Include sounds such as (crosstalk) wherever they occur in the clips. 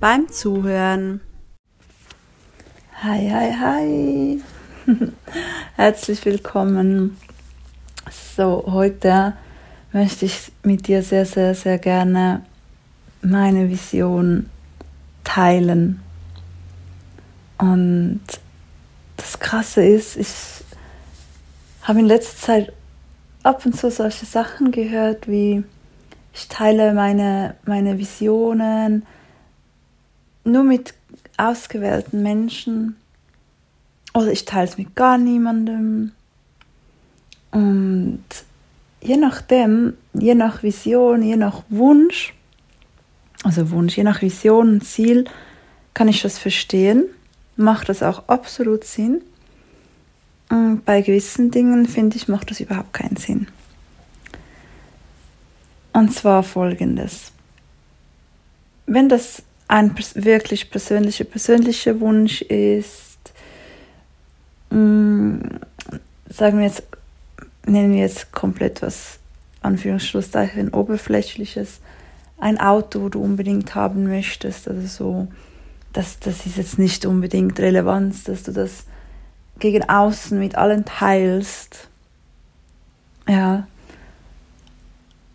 beim Zuhören. Hi, hi, hi. (laughs) Herzlich willkommen. So, heute möchte ich mit dir sehr, sehr, sehr gerne meine Vision teilen. Und das Krasse ist, ich habe in letzter Zeit ab und zu solche Sachen gehört, wie ich teile meine, meine Visionen, nur mit ausgewählten Menschen oder ich teile es mit gar niemandem. Und je nachdem, je nach Vision, je nach Wunsch, also Wunsch, je nach Vision und Ziel, kann ich das verstehen, macht das auch absolut Sinn. Und bei gewissen Dingen, finde ich, macht das überhaupt keinen Sinn. Und zwar folgendes. Wenn das ein wirklich persönlicher, persönlicher Wunsch ist, mh, mm, sagen wir jetzt, nennen wir jetzt komplett was, Anführungsschlusszeichen, oberflächliches, ein Auto, wo du unbedingt haben möchtest, also so, das, das ist jetzt nicht unbedingt relevant, dass du das gegen außen mit allen teilst. Ja.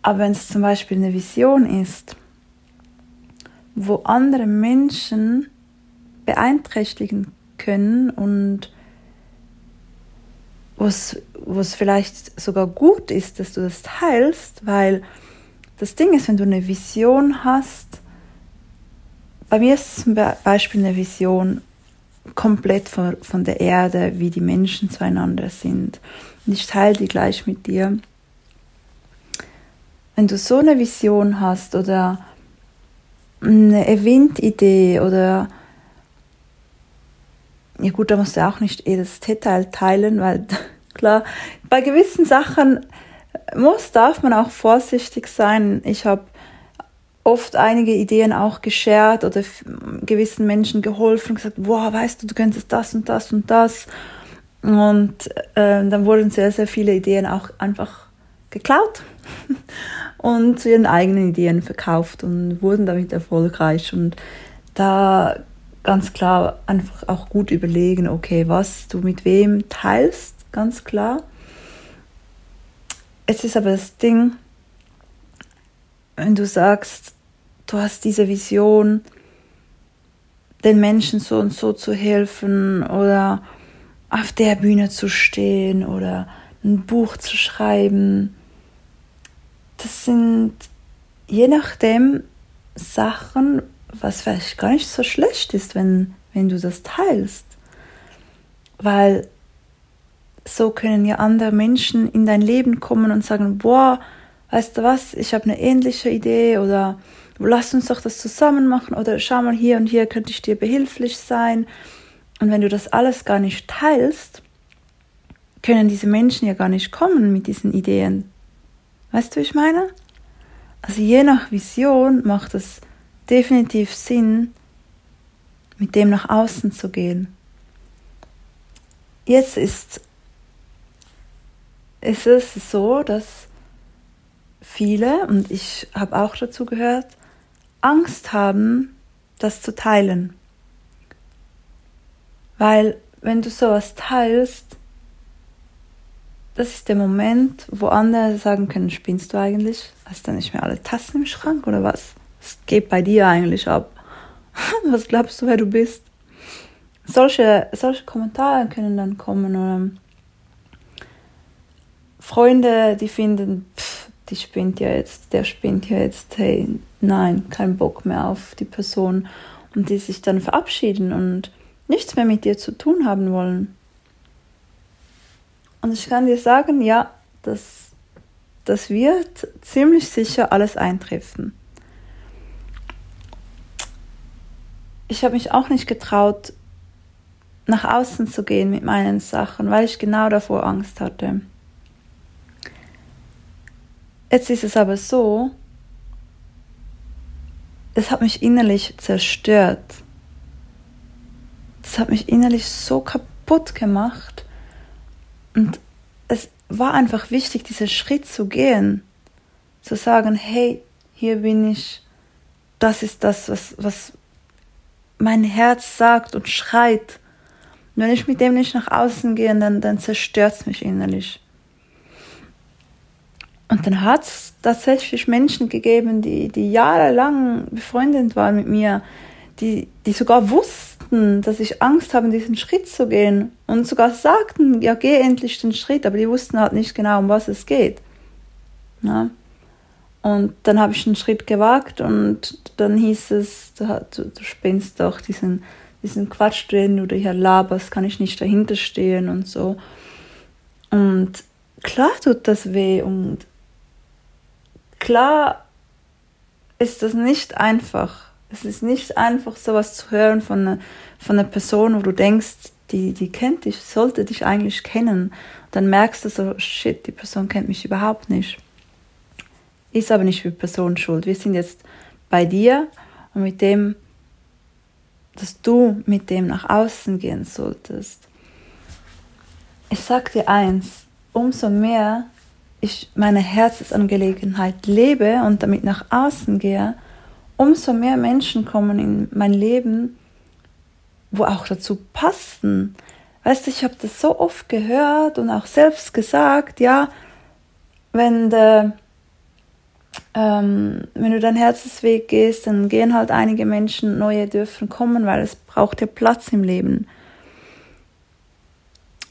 Aber wenn es zum Beispiel eine Vision ist, wo andere Menschen beeinträchtigen können und wo es vielleicht sogar gut ist, dass du das teilst, weil das Ding ist, wenn du eine Vision hast, bei mir ist zum Beispiel eine Vision komplett von, von der Erde, wie die Menschen zueinander sind. Und ich teile die gleich mit dir. Wenn du so eine Vision hast oder eine Event-Idee oder ja gut, da musst du auch nicht jedes Detail teilen, weil (laughs) klar, bei gewissen Sachen muss, darf man auch vorsichtig sein. Ich habe oft einige Ideen auch geshared oder gewissen Menschen geholfen und gesagt, wow, weißt du, du könntest das und das und das. Und äh, dann wurden sehr, sehr viele Ideen auch einfach geklaut (laughs) und zu ihren eigenen Ideen verkauft und wurden damit erfolgreich. Und da ganz klar einfach auch gut überlegen, okay, was du mit wem teilst, ganz klar. Es ist aber das Ding, wenn du sagst, du hast diese Vision, den Menschen so und so zu helfen oder auf der Bühne zu stehen oder ein Buch zu schreiben, das sind je nachdem Sachen, was vielleicht gar nicht so schlecht ist, wenn, wenn du das teilst. Weil so können ja andere Menschen in dein Leben kommen und sagen, boah, weißt du was, ich habe eine ähnliche Idee oder lass uns doch das zusammen machen oder schau mal hier und hier könnte ich dir behilflich sein. Und wenn du das alles gar nicht teilst, können diese Menschen ja gar nicht kommen mit diesen Ideen. Weißt du, wie ich meine? Also je nach Vision macht es definitiv Sinn, mit dem nach außen zu gehen. Jetzt ist, ist es so, dass viele, und ich habe auch dazu gehört, Angst haben, das zu teilen. Weil wenn du sowas teilst, das ist der Moment, wo andere sagen können, spinnst du eigentlich? Hast du nicht mehr alle Tassen im Schrank oder was? Was geht bei dir eigentlich ab? (laughs) was glaubst du, wer du bist? Solche, solche Kommentare können dann kommen oder Freunde, die finden, pff, die spinnt ja jetzt, der spinnt ja jetzt, hey, nein, kein Bock mehr auf die Person und die sich dann verabschieden und nichts mehr mit dir zu tun haben wollen. Und ich kann dir sagen, ja, das, das wird ziemlich sicher alles eintreffen. ich habe mich auch nicht getraut, nach außen zu gehen mit meinen Sachen, weil ich genau davor Angst hatte. Jetzt ist es aber so, es hat mich innerlich zerstört. Das hat mich innerlich so kaputt gemacht. Und es war einfach wichtig, diesen Schritt zu gehen. Zu sagen, hey, hier bin ich. Das ist das, was, was mein Herz sagt und schreit. Und wenn ich mit dem nicht nach außen gehe, dann, dann zerstört es mich innerlich. Und dann hat es tatsächlich Menschen gegeben, die, die jahrelang befreundet waren mit mir, die, die sogar wussten, dass ich Angst habe, diesen Schritt zu gehen und sogar sagten, ja, geh endlich den Schritt, aber die wussten halt nicht genau, um was es geht. Ja. Und dann habe ich den Schritt gewagt und dann hieß es, du, du, du spinnst doch diesen, diesen Quatsch drin oder hier laberst, kann ich nicht dahinter stehen und so. Und klar tut das weh und klar ist das nicht einfach. Es ist nicht einfach, sowas zu hören von einer, von einer Person, wo du denkst, die, die kennt dich, sollte dich eigentlich kennen. dann merkst du so, shit, die Person kennt mich überhaupt nicht. Ist aber nicht für Person schuld. Wir sind jetzt bei dir und mit dem, dass du mit dem nach außen gehen solltest. Ich sag dir eins, umso mehr ich meine Herzensangelegenheit lebe und damit nach außen gehe, umso mehr Menschen kommen in mein Leben, wo auch dazu passen. Weißt du, ich habe das so oft gehört und auch selbst gesagt, ja, wenn, de, ähm, wenn du deinen Herzensweg gehst, dann gehen halt einige Menschen, neue dürfen kommen, weil es braucht ja Platz im Leben.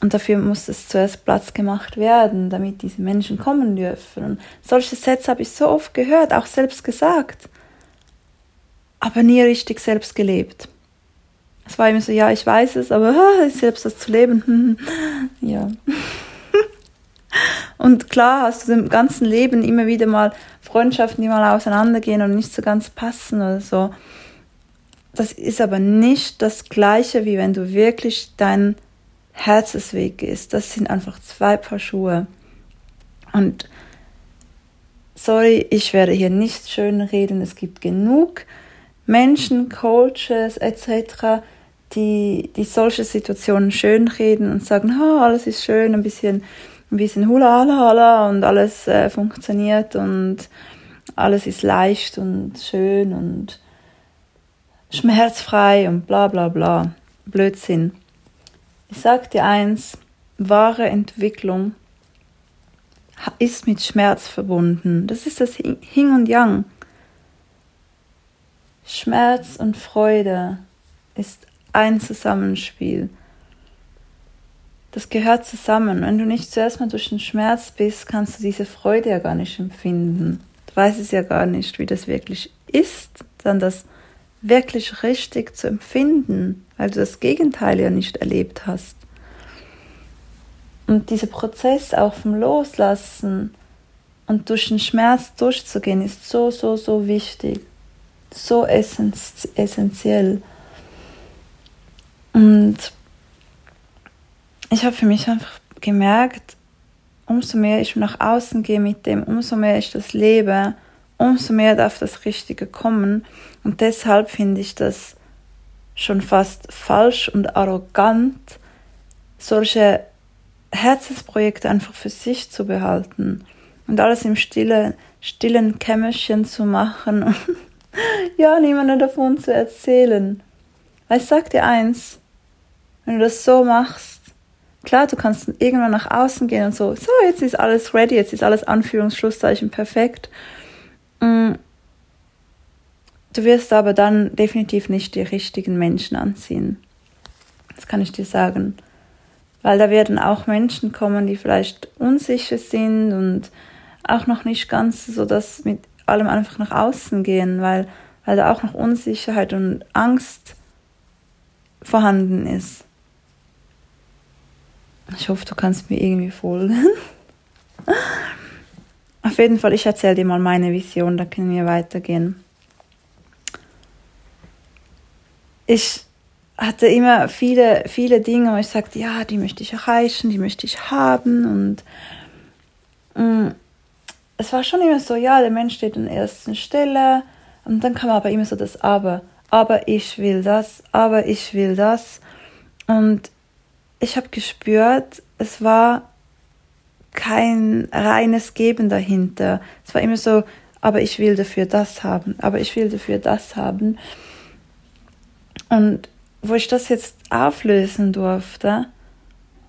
Und dafür muss es zuerst Platz gemacht werden, damit diese Menschen kommen dürfen. Und solche Sätze habe ich so oft gehört, auch selbst gesagt, aber nie richtig selbst gelebt. Es war immer so, ja, ich weiß es, aber selbst das zu leben, (laughs) ja. (laughs) Und klar hast du im ganzen Leben immer wieder mal Freundschaften, die mal auseinandergehen und nicht so ganz passen oder so. Das ist aber nicht das Gleiche, wie wenn du wirklich dein Herzensweg ist. Das sind einfach zwei Paar Schuhe. Und sorry, ich werde hier nicht schön reden. Es gibt genug Menschen, Coaches etc., die, die solche Situationen schön reden und sagen, oh, alles ist schön, ein bisschen, ein bisschen hula hala hala und alles äh, funktioniert und alles ist leicht und schön und schmerzfrei und bla bla bla. Blödsinn. Ich sag dir eins, wahre Entwicklung ist mit Schmerz verbunden. Das ist das Yin und Yang. Schmerz und Freude ist ein Zusammenspiel. Das gehört zusammen. Wenn du nicht zuerst mal durch den Schmerz bist, kannst du diese Freude ja gar nicht empfinden. Du weißt es ja gar nicht, wie das wirklich ist, dann das wirklich richtig zu empfinden, weil du das Gegenteil ja nicht erlebt hast. Und dieser Prozess auch vom Loslassen und durch den Schmerz durchzugehen, ist so, so, so wichtig, so essentiell. Und ich habe für mich einfach gemerkt, umso mehr ich nach außen gehe mit dem, umso mehr ich das lebe, umso mehr darf das Richtige kommen. Und deshalb finde ich das schon fast falsch und arrogant, solche Herzensprojekte einfach für sich zu behalten und alles im Stille, stillen Kämmerchen zu machen (laughs) ja, niemandem davon zu erzählen. Weil ich sag dir eins, wenn du das so machst, klar, du kannst irgendwann nach außen gehen und so, so, jetzt ist alles ready, jetzt ist alles Anführungsschlusszeichen perfekt. Mm. Du wirst aber dann definitiv nicht die richtigen Menschen anziehen. Das kann ich dir sagen. Weil da werden auch Menschen kommen, die vielleicht unsicher sind und auch noch nicht ganz so das mit allem einfach nach außen gehen, weil, weil da auch noch Unsicherheit und Angst vorhanden ist. Ich hoffe, du kannst mir irgendwie folgen. (laughs) Auf jeden Fall, ich erzähle dir mal meine Vision, da können wir weitergehen. ich hatte immer viele, viele Dinge, wo ich sagte, ja, die möchte ich erreichen, die möchte ich haben. Und mh, mm, es war schon immer so, ja, der Mensch steht an erster Stelle. Und dann kam aber immer so das Aber. Aber ich will das, aber ich will das. Und ich habe gespürt, es war kein reines Geben dahinter. Es war immer so, aber ich will dafür das haben, aber ich will dafür das haben. Und wo ich das jetzt auflösen durfte,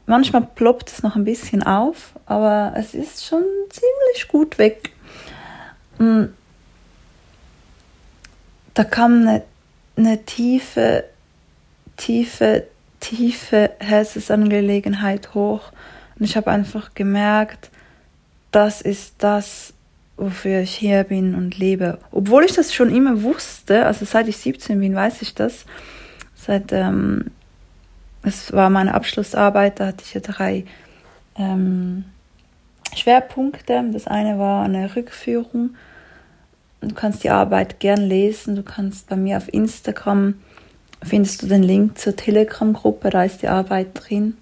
manchmal ploppt es noch ein bisschen auf, aber es ist schon ziemlich gut weg. Mm. Da kam eine, eine tiefe, tiefe, tiefe Herzensangelegenheit hoch und ich habe einfach gemerkt, das ist das, wofür ich hier bin und lebe. Obwohl ich das schon immer wusste, also seit ich 17 bin, weiß ich das. Seit, ähm, es war meine Abschlussarbeit, da hatte ich ja drei ähm, Schwerpunkte. Das eine war eine Rückführung. Du kannst die Arbeit gern lesen. Du kannst bei mir auf Instagram findest du den Link zur Telegram-Gruppe, da ist die Arbeit drin.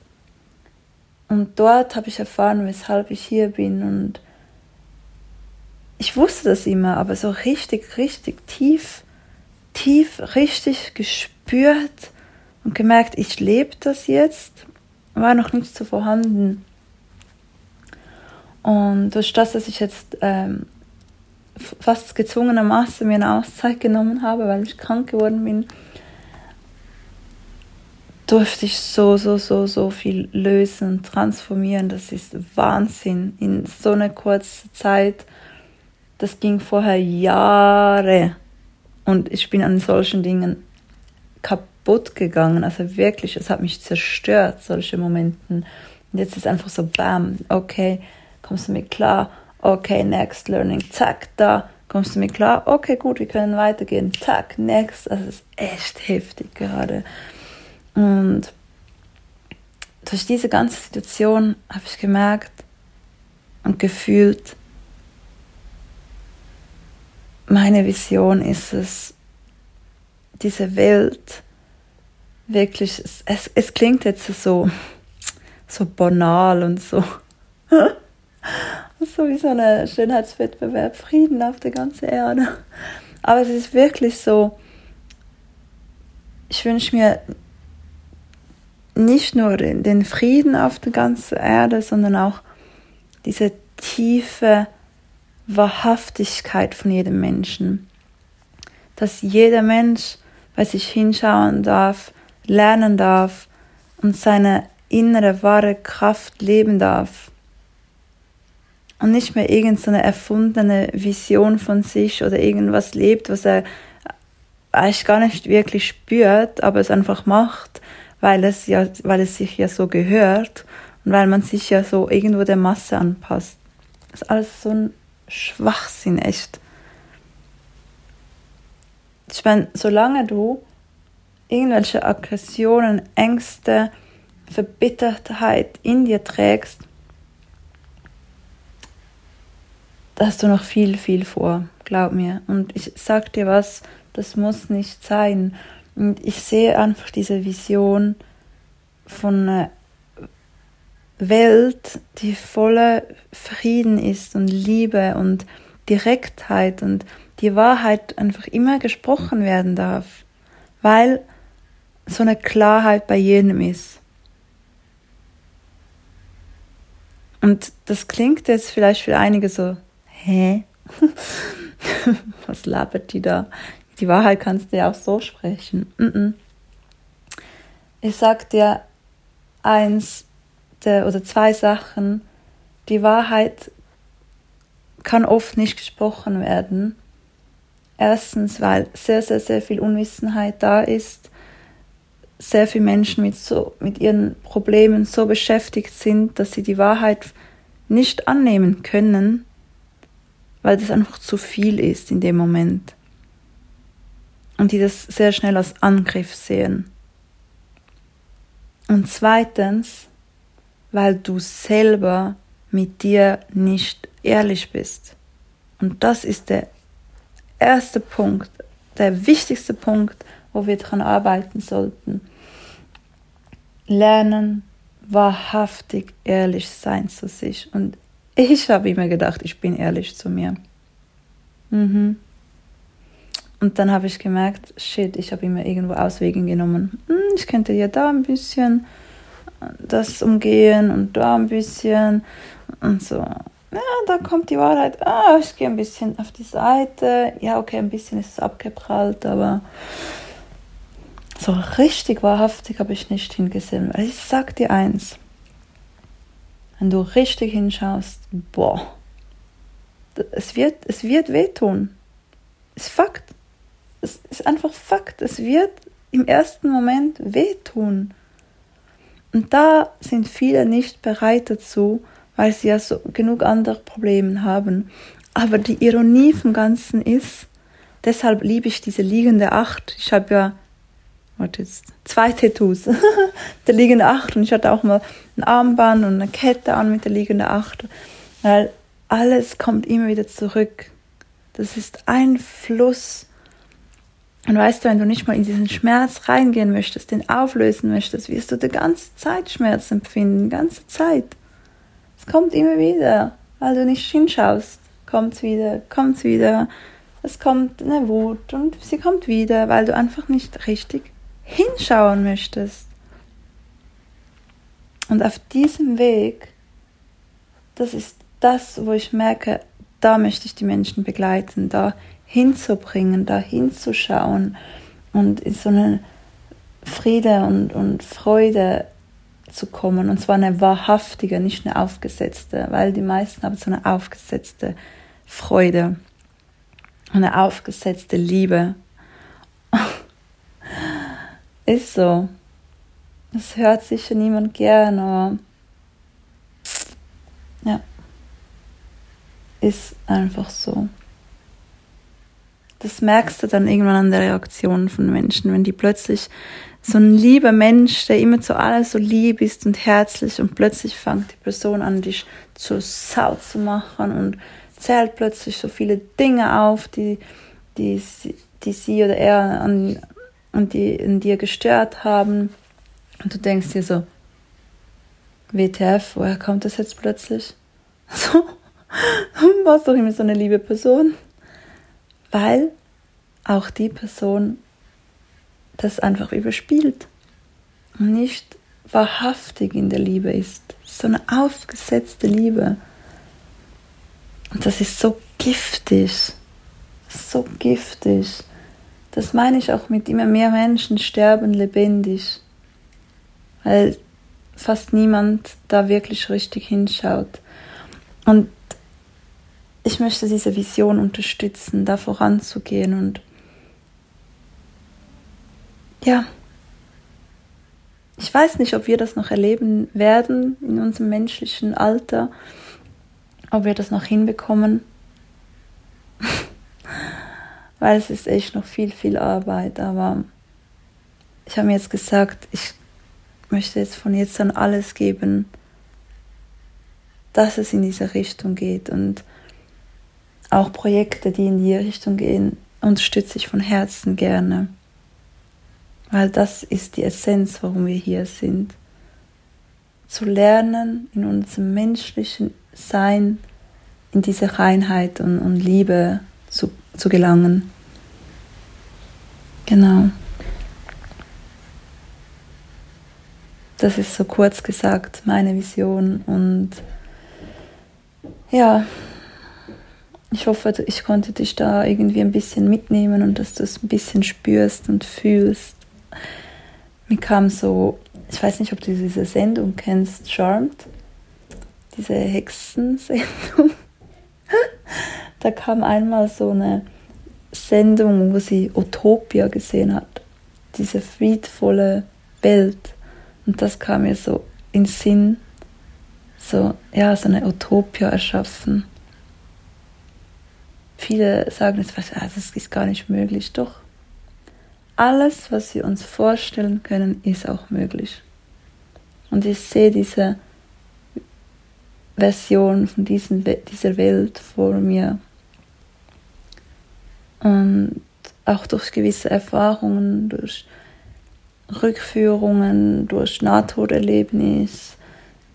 Und dort habe ich erfahren, weshalb ich hier bin und ich wusste das immer, aber so richtig, richtig tief, tief, richtig gespürt und gemerkt, ich lebe das jetzt, war noch nicht so vorhanden. Und durch das, dass ich jetzt ähm, fast gezwungenermaßen mir eine Auszeit genommen habe, weil ich krank geworden bin, durfte ich so, so, so, so viel lösen, transformieren. Das ist Wahnsinn in so einer kurzen Zeit das ging vorher Jahre und ich bin an solchen Dingen kaputt gegangen. Also wirklich, es hat mich zerstört, solche Momenten. Und jetzt ist einfach so, bam, okay, kommst du mir klar? Okay, next learning, zack, da kommst du mir klar? Okay, gut, wir können weitergehen, zack, next. Es ist echt heftig gerade. Und durch diese ganze Situation habe ich gemerkt und gefühlt, meine Vision ist es, diese Welt wirklich, es, es, es klingt jetzt so, so banal und so, (laughs) so wie so ein Schönheitswettbewerb, Frieden auf der ganzen Erde. Aber es ist wirklich so, ich wünsche mir nicht nur den, den Frieden auf der ganzen Erde, sondern auch diese tiefe Wahrhaftigkeit von jedem Menschen. Dass jeder Mensch bei sich hinschauen darf, lernen darf und seine innere wahre Kraft leben darf. Und nicht mehr irgendeine so erfundene Vision von sich oder irgendwas lebt, was er eigentlich gar nicht wirklich spürt, aber es einfach macht, weil es ja, weil es sich ja so gehört und weil man sich ja so irgendwo der Masse anpasst. Das ist alles so ein Schwachsinn, echt. Ich meine, solange du irgendwelche Aggressionen, Ängste, Verbittertheit in dir trägst, da hast du noch viel, viel vor, glaub mir. Und ich sag dir was, das muss nicht sein. Und ich sehe einfach diese Vision von einer Welt, die voller Frieden ist und Liebe und Direktheit und die Wahrheit einfach immer gesprochen werden darf, weil so eine Klarheit bei jedem ist. Und das klingt jetzt vielleicht für einige so, hä? (laughs) Was labert die da? Die Wahrheit kannst du ja auch so sprechen. Ich sag dir eins, Aspekte oder zwei Sachen. Die Wahrheit kann oft nicht gesprochen werden. Erstens, weil sehr, sehr, sehr viel Unwissenheit da ist, sehr viele Menschen mit, so, mit ihren Problemen so beschäftigt sind, dass sie die Wahrheit nicht annehmen können, weil das einfach zu viel ist in dem Moment. Und die das sehr schnell als Angriff sehen. Und zweitens, weil du selber mit dir nicht ehrlich bist. Und das ist der erste Punkt, der wichtigste Punkt, wo wir daran arbeiten sollten. Lernen, wahrhaftig ehrlich sein zu sich. Und ich habe immer gedacht, ich bin ehrlich zu mir. Mhm. Und dann habe ich gemerkt, shit, ich habe immer irgendwo Auswege genommen. Hm, ich könnte ja da ein bisschen das umgehen und da ein bisschen und so. Ja, da kommt die Wahrheit. Ah, ich gehe ein bisschen auf die Seite. Ja, okay, ein bisschen ist es abgeprallt, aber so richtig wahrhaftig habe ich nicht hingesehen. Ich sag dir eins, wenn du richtig hinschaust, boah, es wird, es wird wehtun. Ist Fakt. Es ist einfach Fakt. Es wird im ersten Moment wehtun. Und da sind viele nicht bereit dazu, weil sie ja so genug andere Probleme haben. Aber die Ironie vom Ganzen ist, deshalb liebe ich diese liegende Acht. Ich habe ja, warte jetzt, zwei Tattoos. (laughs) der liegende Acht und ich hatte auch mal ein Armband und eine Kette an mit der liegenden Acht. Weil alles kommt immer wieder zurück. Das ist ein Fluss. Und weißt du, wenn du nicht mal in diesen Schmerz reingehen möchtest, den auflösen möchtest, wirst du die ganze Zeit Schmerz empfinden, die ganze Zeit. Es kommt immer wieder, weil du nicht hinschaust. Kommt es wieder, kommt es wieder. Es kommt eine Wut und sie kommt wieder, weil du einfach nicht richtig hinschauen möchtest. Und auf diesem Weg, das ist das, wo ich merke, da möchte ich die Menschen begleiten, da hinzubringen, da hinzuschauen und in so eine Friede und, und Freude zu kommen. Und zwar eine wahrhaftige, nicht eine aufgesetzte, weil die meisten haben so eine aufgesetzte Freude, eine aufgesetzte Liebe. Ist so. Das hört sicher niemand gern, aber ja ist einfach so. Das merkst du dann irgendwann an der Reaktion von Menschen, wenn die plötzlich so ein lieber Mensch, der immer zu alles so lieb ist und herzlich und plötzlich fängt die Person an, dich zu Sau zu machen und zählt plötzlich so viele Dinge auf, die, die, die sie oder er an, an die, in dir gestört haben. Und du denkst dir so, WTF, woher kommt das jetzt plötzlich? (laughs) So, warst doch immer so eine liebe Person. Weil auch die Person das einfach überspielt und nicht wahrhaftig in der Liebe ist. So eine aufgesetzte Liebe. Und das ist so giftig. So giftig. Das meine ich auch mit immer mehr Menschen sterben lebendig. Weil fast niemand da wirklich richtig hinschaut. Und ich möchte diese Vision unterstützen, da voranzugehen und ja, ich weiß nicht, ob wir das noch erleben werden in unserem menschlichen Alter, ob wir das noch hinbekommen, weil es ist echt noch viel, viel Arbeit, aber ich habe mir jetzt gesagt, ich möchte jetzt von jetzt an alles geben, dass es in diese Richtung geht und auch Projekte, die in die Richtung gehen, unterstütze ich von Herzen gerne. Weil das ist die Essenz, warum wir hier sind. Zu lernen, in unserem menschlichen Sein, in diese Reinheit und, und Liebe zu, zu gelangen. Genau. Das ist so kurz gesagt meine Vision und ja, ich hoffe, ich konnte dich da irgendwie ein bisschen mitnehmen und dass du es ein bisschen spürst und fühlst. Mir kam so, ich weiß nicht, ob du diese Sendung kennst, Charmed, diese Hexensendung. (laughs) da kam einmal so eine Sendung, wo sie Utopia gesehen hat, diese friedvolle Welt. Und das kam mir so in Sinn, so, ja, so eine Utopia erschaffen. Viele sagen jetzt, ah, das ist gar nicht möglich. Doch, alles, was wir uns vorstellen können, ist auch möglich. Und ich sehe diese Version von diesen, dieser Welt vor mir. Und auch durch gewisse Erfahrungen, durch Rückführungen, durch Nahtoderlebnis,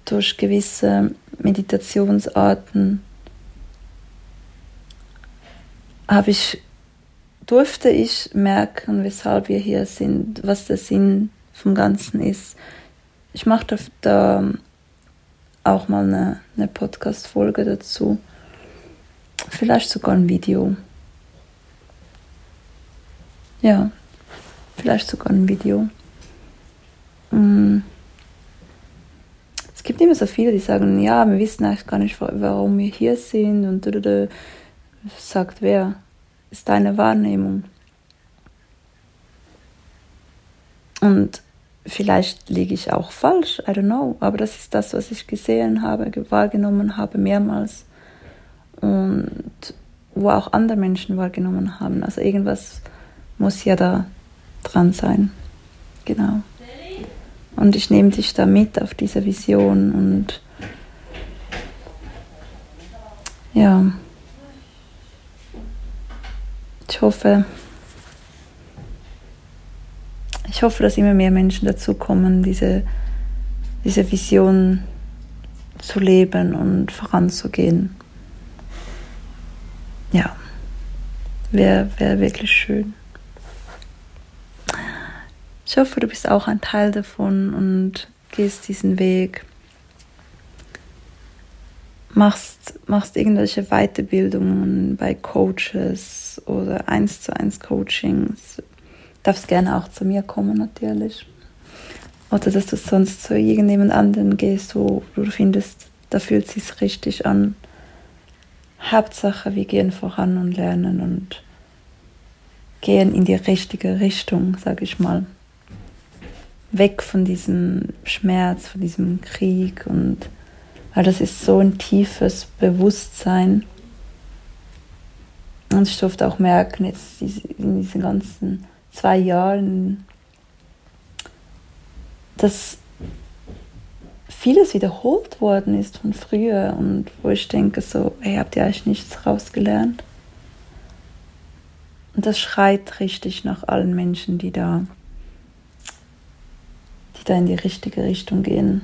durch gewisse Meditationsarten habe ich, durfte ich merken, weshalb wir hier sind, was der Sinn vom Ganzen ist. Ich mache da auch mal eine, eine Podcast-Folge dazu. Vielleicht sogar ein Video. Ja, vielleicht sogar ein Video. Mm. Es gibt immer so viele, die sagen, ja, wir wissen eigentlich gar nicht, warum wir hier sind und sagt wer, ist deine Wahrnehmung. Und vielleicht liege ich auch falsch, I don't know, aber das ist das, was ich gesehen habe, wahrgenommen habe mehrmals und wo auch andere Menschen wahrgenommen haben. Also irgendwas muss ja da dran sein. Genau. Und ich nehme dich da mit auf diese Vision und ja, ich hoffe, ich hoffe, dass immer mehr Menschen dazu kommen, diese, diese Vision zu leben und voranzugehen. Ja, wäre wär wirklich schön. Ich hoffe, du bist auch ein Teil davon und gehst diesen Weg. Machst, machst irgendwelche Weiterbildungen bei Coaches oder eins zu eins Coachings. Darfst gerne auch zu mir kommen natürlich. Oder dass du sonst zu irgendjemand anderen gehst, wo du findest, da fühlt es sich richtig an. Hauptsache, wir gehen voran und lernen und gehen in die richtige Richtung, sage ich mal weg von diesem Schmerz, von diesem Krieg und weil das ist so ein tiefes Bewusstsein. Und ich durfte auch merken, jetzt in diesen ganzen zwei Jahren, dass vieles wiederholt worden ist von früher und wo ich denke so, hey, habt ihr eigentlich nichts rausgelernt? Und das schreit richtig nach allen Menschen, die da da in die richtige Richtung gehen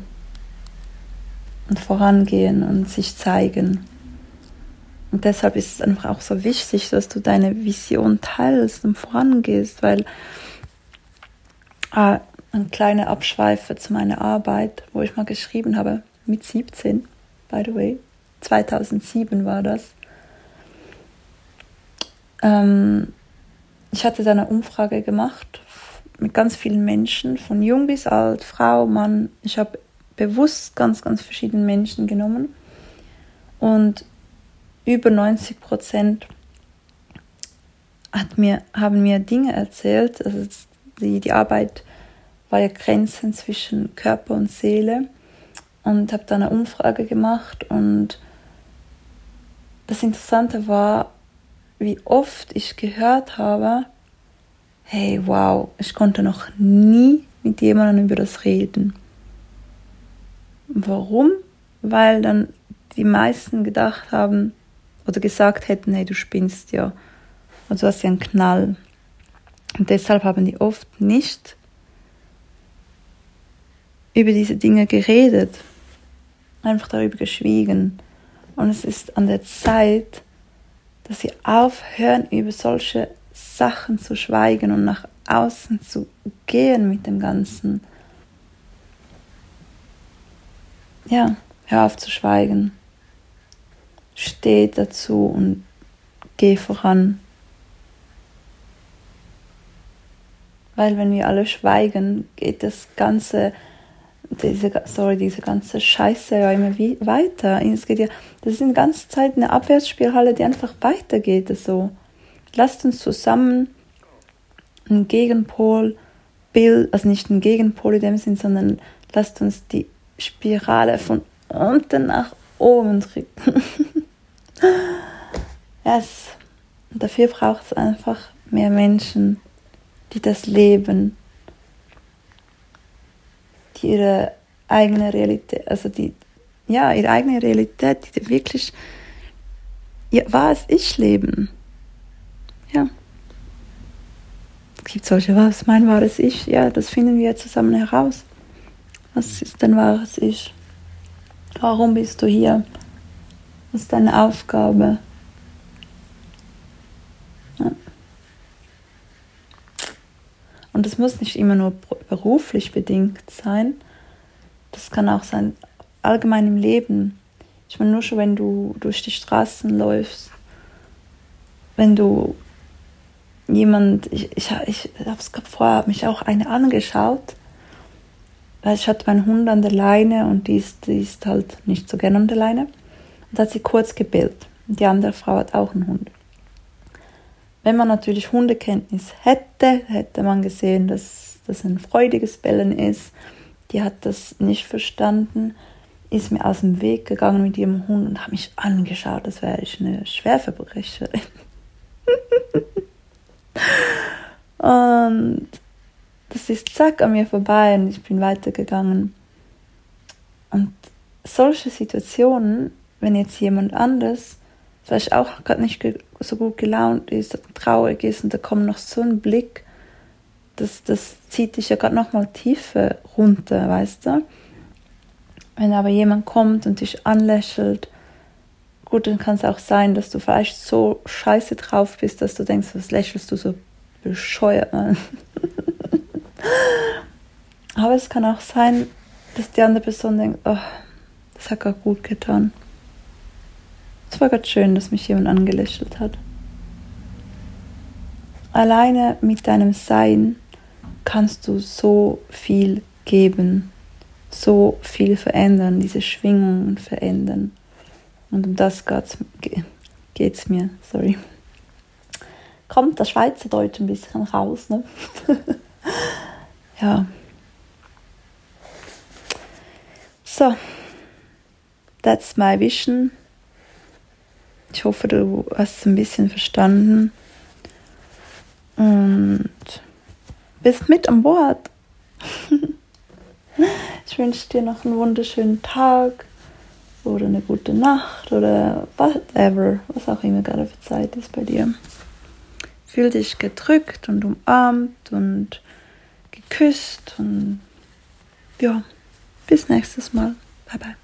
und vorangehen und sich zeigen. Und deshalb ist es einfach auch so wichtig, dass du deine Vision teilst und vorangehst, weil ah, ein kleiner Abschweife zu meiner Arbeit, wo ich mal geschrieben habe, mit 17, by the way, 2007 war das. Ähm, ich hatte da eine Umfrage gemacht mit ganz vielen Menschen, von jung bis alt, Frau, Mann. Ich habe bewusst ganz, ganz verschiedene Menschen genommen und über 90 Prozent hat mir, haben mir Dinge erzählt. Also die, die Arbeit war ja Grenzen zwischen Körper und Seele und habe dann eine Umfrage gemacht und das Interessante war, wie oft ich gehört habe, hey, wow, ich konnte noch nie mit jemandem über das reden. Warum? Weil dann die meisten gedacht haben oder gesagt hätten, hey, du spinnst ja. Also du hast ja einen Knall. Und deshalb haben die oft nicht über diese Dinge geredet, einfach darüber geschwiegen. Und es ist an der Zeit, dass sie aufhören, über solche Sachen zu schweigen und nach außen zu gehen mit dem Ganzen. Ja, hör auf zu schweigen. Steh dazu und geh voran. Weil wenn wir alle schweigen, geht das ganze, diese, sorry, diese ganze Scheiße ja immer wie, weiter. Es geht ja, das ist die ganze Zeit eine Abwärtsspirale, die einfach weitergeht. So. Lasst uns zusammen einen Gegenpol bilden, also nicht einen Gegenpol in dem Sinn, sondern lasst uns die Spirale von unten nach oben drücken. (laughs) yes. Und dafür braucht es einfach mehr Menschen, die das leben, die ihre eigene Realität, also die, ja, ihre eigene Realität, die wirklich ihr wahres Ich leben. Ja. gibt solche, was mein wahres Ich? Ja, das finden wir zusammen heraus. Was ist dein wahres Ich? Warum bist du hier? Was ist deine Aufgabe? Ja. Und es muss nicht immer nur beruflich bedingt sein. Das kann auch sein allgemein im Leben. Ich meine, nur schon wenn du durch die Straßen läufst, wenn du jemand, ich, ich, ich habe es vorher mich auch eine angeschaut, weil ich hatte meinen Hund an der Leine und die ist, die ist halt nicht so gern an der Leine. Und hat sie kurz gebellt. Und die andere Frau hat auch einen Hund. Wenn man natürlich Hundekenntnis hätte, hätte man gesehen, dass das ein freudiges Bellen ist. Die hat das nicht verstanden, ist mir aus dem Weg gegangen mit ihrem Hund und hat mich angeschaut, als wäre ich eine Schwerverbrecherin. (laughs) und das ist zack an mir vorbei und ich bin weitergegangen. Und solche Situationen, wenn jetzt jemand anders vielleicht auch gerade nicht so gut gelaunt ist, traurig ist und da kommt noch so ein Blick, das, das zieht dich ja gerade noch mal tiefer runter, weißt du? Wenn aber jemand kommt und dich anlächelt, gut, dann kann es auch sein, dass du vielleicht so scheiße drauf bist, dass du denkst, was lächelst du so bescheuert an. (laughs) aber es kann auch sein, dass die andere Person denkt, oh, das hat gerade gut getan. Es war gerade schön, dass mich jemand angelächelt hat. Alleine mit deinem Sein kannst du so viel geben, so viel verändern, diese Schwingungen verändern. Und um das geht es mir, sorry. Kommt das Schweizerdeutsch ein bisschen raus, ne? (laughs) ja. So, that's my vision. Ich hoffe, du hast es ein bisschen verstanden und bist mit an Bord. (laughs) ich wünsche dir noch einen wunderschönen Tag oder eine gute Nacht oder whatever, was auch immer gerade für Zeit ist bei dir. Fühl dich gedrückt und umarmt und geküsst und ja, bis nächstes Mal. Bye bye.